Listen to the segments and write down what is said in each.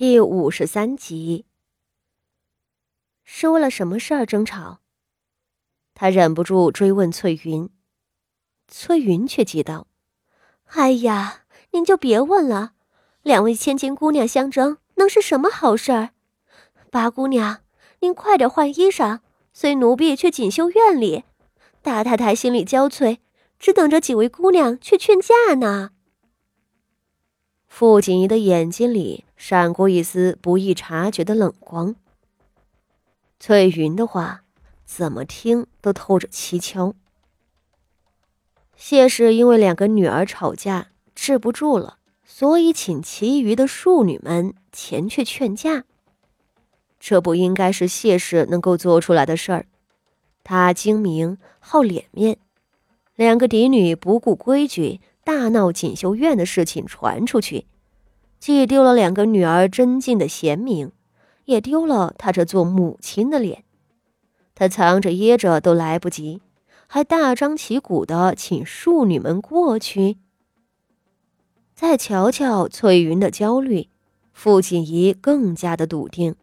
第五十三集，是为了什么事儿争吵？他忍不住追问翠云，翠云却急道：“哎呀，您就别问了，两位千金姑娘相争，能是什么好事儿？八姑娘，您快点换衣裳，随奴婢去锦绣院里。大太太心力交瘁，只等着几位姑娘去劝架呢。”傅锦仪的眼睛里闪过一丝不易察觉的冷光。翠云的话，怎么听都透着蹊跷。谢氏因为两个女儿吵架，治不住了，所以请其余的庶女们前去劝架。这不应该是谢氏能够做出来的事儿。她精明好脸面，两个嫡女不顾规矩。大闹锦绣院的事情传出去，既丢了两个女儿真静的贤名，也丢了她这做母亲的脸。她藏着掖着都来不及，还大张旗鼓的请庶女们过去。再瞧瞧翠云的焦虑，傅锦仪更加的笃定，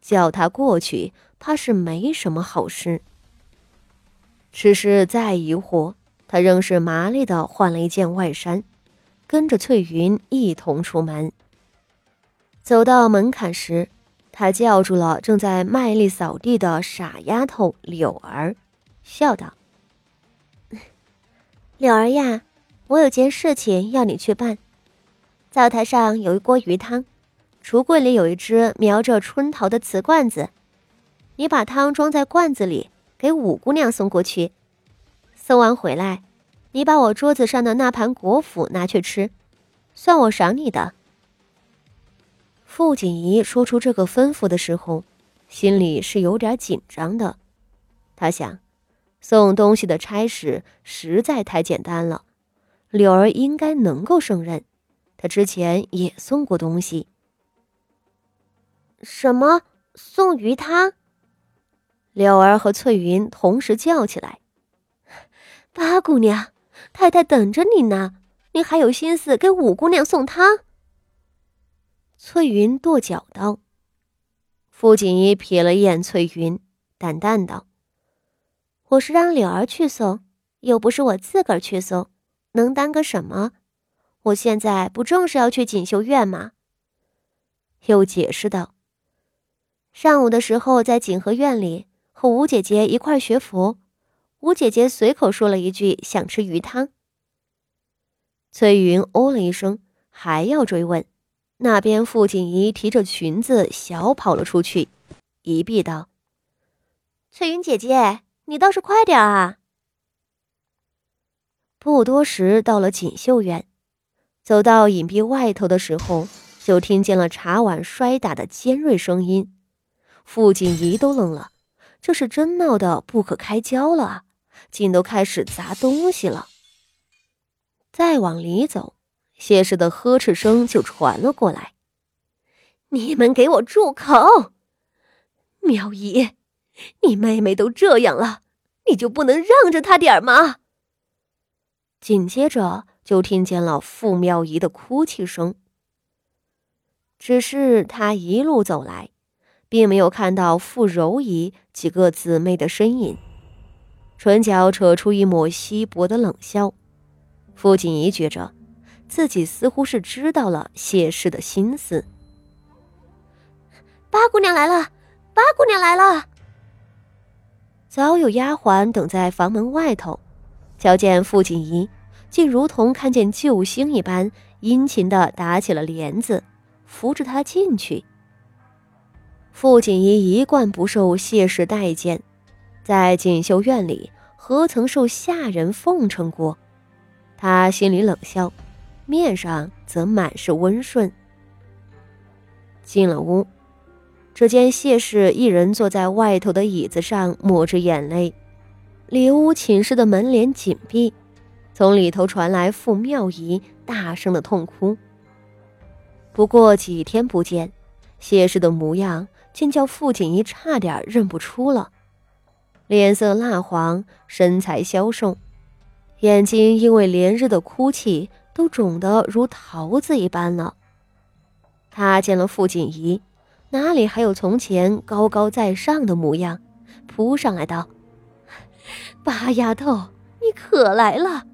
叫她过去，怕是没什么好事。只是再疑惑。他仍是麻利的换了一件外衫，跟着翠云一同出门。走到门槛时，他叫住了正在卖力扫地的傻丫头柳儿，笑道：“ 柳儿呀，我有件事情要你去办。灶台上有一锅鱼汤，橱柜里有一只描着春桃的瓷罐子，你把汤装在罐子里，给五姑娘送过去。”送完回来，你把我桌子上的那盘果脯拿去吃，算我赏你的。傅锦仪说出这个吩咐的时候，心里是有点紧张的。他想，送东西的差事实在太简单了，柳儿应该能够胜任。他之前也送过东西。什么？送鱼汤？柳儿和翠云同时叫起来。八姑娘，太太等着你呢，你还有心思给五姑娘送汤？翠云跺脚道。傅锦衣瞥了一眼翠云，淡淡道：“我是让柳儿去送，又不是我自个儿去送，能耽搁什么？我现在不正是要去锦绣院吗？”又解释道：“上午的时候在锦和院里和吴姐姐一块学佛。”吴姐姐随口说了一句：“想吃鱼汤。”翠云哦了一声，还要追问。那边傅锦仪提着裙子小跑了出去，一臂道：“翠云姐姐，你倒是快点啊！”不多时，到了锦绣院，走到隐蔽外头的时候，就听见了茶碗摔打的尖锐声音。傅锦仪都愣了，这是真闹得不可开交了啊！竟都开始砸东西了。再往里走，谢氏的呵斥声就传了过来：“你们给我住口！苗姨，你妹妹都这样了，你就不能让着她点儿吗？”紧接着就听见了傅妙仪的哭泣声。只是她一路走来，并没有看到傅柔仪几个姊妹的身影。唇角扯出一抹稀薄的冷笑，傅锦仪觉着自己似乎是知道了谢氏的心思。八姑娘来了，八姑娘来了。早有丫鬟等在房门外头，瞧见傅锦仪，竟如同看见救星一般，殷勤的打起了帘子，扶着她进去。傅锦仪一贯不受谢氏待见。在锦绣院里，何曾受下人奉承过？他心里冷笑，面上则满是温顺。进了屋，只见谢氏一人坐在外头的椅子上，抹着眼泪。里屋寝室的门帘紧闭，从里头传来傅妙仪大声的痛哭。不过几天不见，谢氏的模样竟叫傅锦仪差点认不出了。脸色蜡黄，身材消瘦，眼睛因为连日的哭泣都肿得如桃子一般了。他见了傅锦仪，哪里还有从前高高在上的模样？扑上来道：“ 八丫头，你可来了，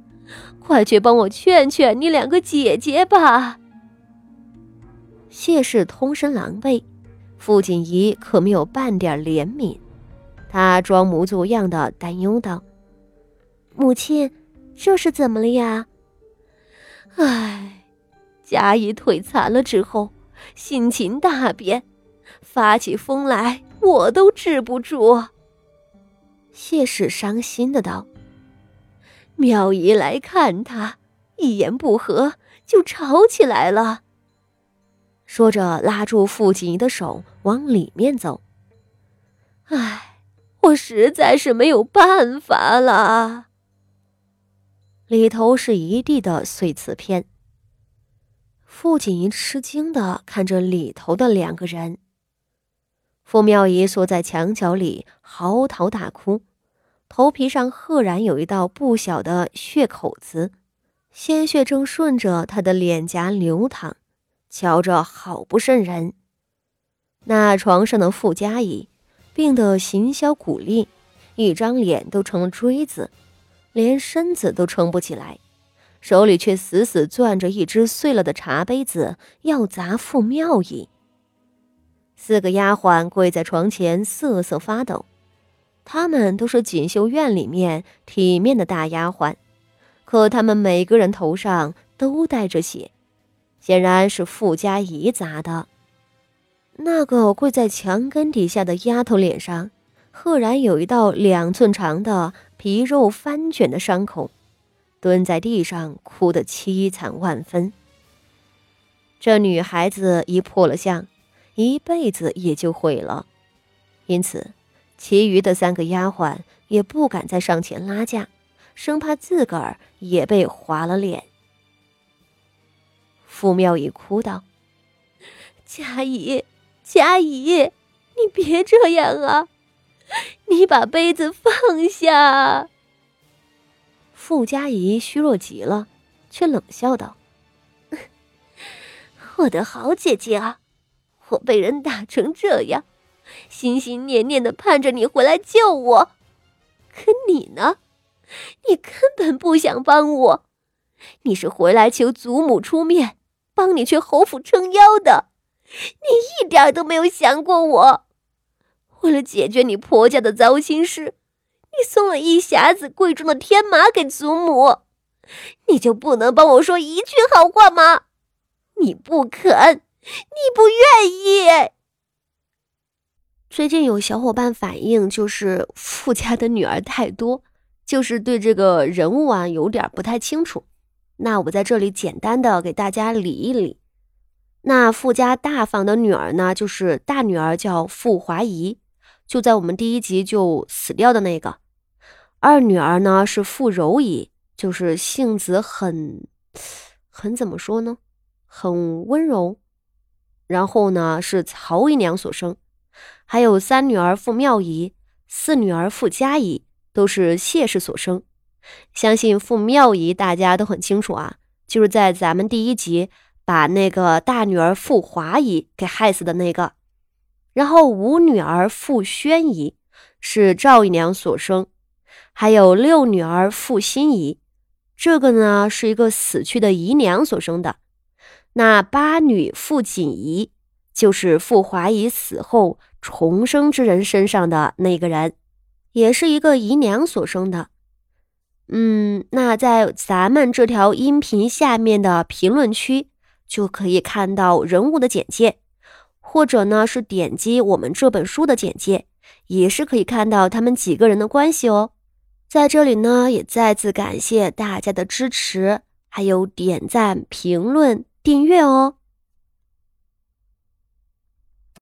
快去帮我劝劝你两个姐姐吧。”谢氏通身狼狈，傅锦仪可没有半点怜悯，他装模作样的担忧道：“母亲，这是怎么了呀？”唉，贾谊腿残了之后，性情大变，发起疯来，我都治不住。谢氏伤心的道：“妙仪来看他，一言不合就吵起来了。”说着，拉住傅锦仪的手往里面走。唉，我实在是没有办法了。里头是一地的碎瓷片。傅锦仪吃惊的看着里头的两个人。傅妙仪缩在墙角里嚎啕大哭，头皮上赫然有一道不小的血口子，鲜血正顺着她的脸颊流淌。瞧着好不瘆人。那床上的傅家仪病得形销骨立，一张脸都成了锥子，连身子都撑不起来，手里却死死攥着一只碎了的茶杯子，要砸傅妙仪。四个丫鬟跪在床前瑟瑟发抖，她们都是锦绣院里面体面的大丫鬟，可她们每个人头上都带着血。显然是傅家仪砸的。那个跪在墙根底下的丫头脸上，赫然有一道两寸长的皮肉翻卷的伤口，蹲在地上哭得凄惨万分。这女孩子一破了相，一辈子也就毁了。因此，其余的三个丫鬟也不敢再上前拉架，生怕自个儿也被划了脸。傅妙仪哭道：“佳怡，佳怡，你别这样啊！你把杯子放下。”傅佳怡虚弱极了，却冷笑道：“ 我的好姐姐啊，我被人打成这样，心心念念的盼着你回来救我，可你呢？你根本不想帮我，你是回来求祖母出面。”帮你去侯府撑腰的，你一点都没有想过我。为了解决你婆家的糟心事，你送了一匣子贵重的天马给祖母，你就不能帮我说一句好话吗？你不肯，你不愿意。最近有小伙伴反映，就是富家的女儿太多，就是对这个人物啊有点不太清楚。那我在这里简单的给大家理一理。那富家大房的女儿呢，就是大女儿叫傅华仪，就在我们第一集就死掉的那个。二女儿呢是傅柔仪，就是性子很很怎么说呢，很温柔。然后呢是曹姨娘所生，还有三女儿傅妙仪，四女儿傅佳仪，都是谢氏所生。相信傅妙仪大家都很清楚啊，就是在咱们第一集把那个大女儿傅华仪给害死的那个。然后五女儿傅宣仪是赵姨娘所生，还有六女儿傅心仪，这个呢是一个死去的姨娘所生的。那八女傅锦仪就是傅华仪死后重生之人身上的那个人，也是一个姨娘所生的。嗯，那在咱们这条音频下面的评论区就可以看到人物的简介，或者呢是点击我们这本书的简介，也是可以看到他们几个人的关系哦。在这里呢，也再次感谢大家的支持，还有点赞、评论、订阅哦。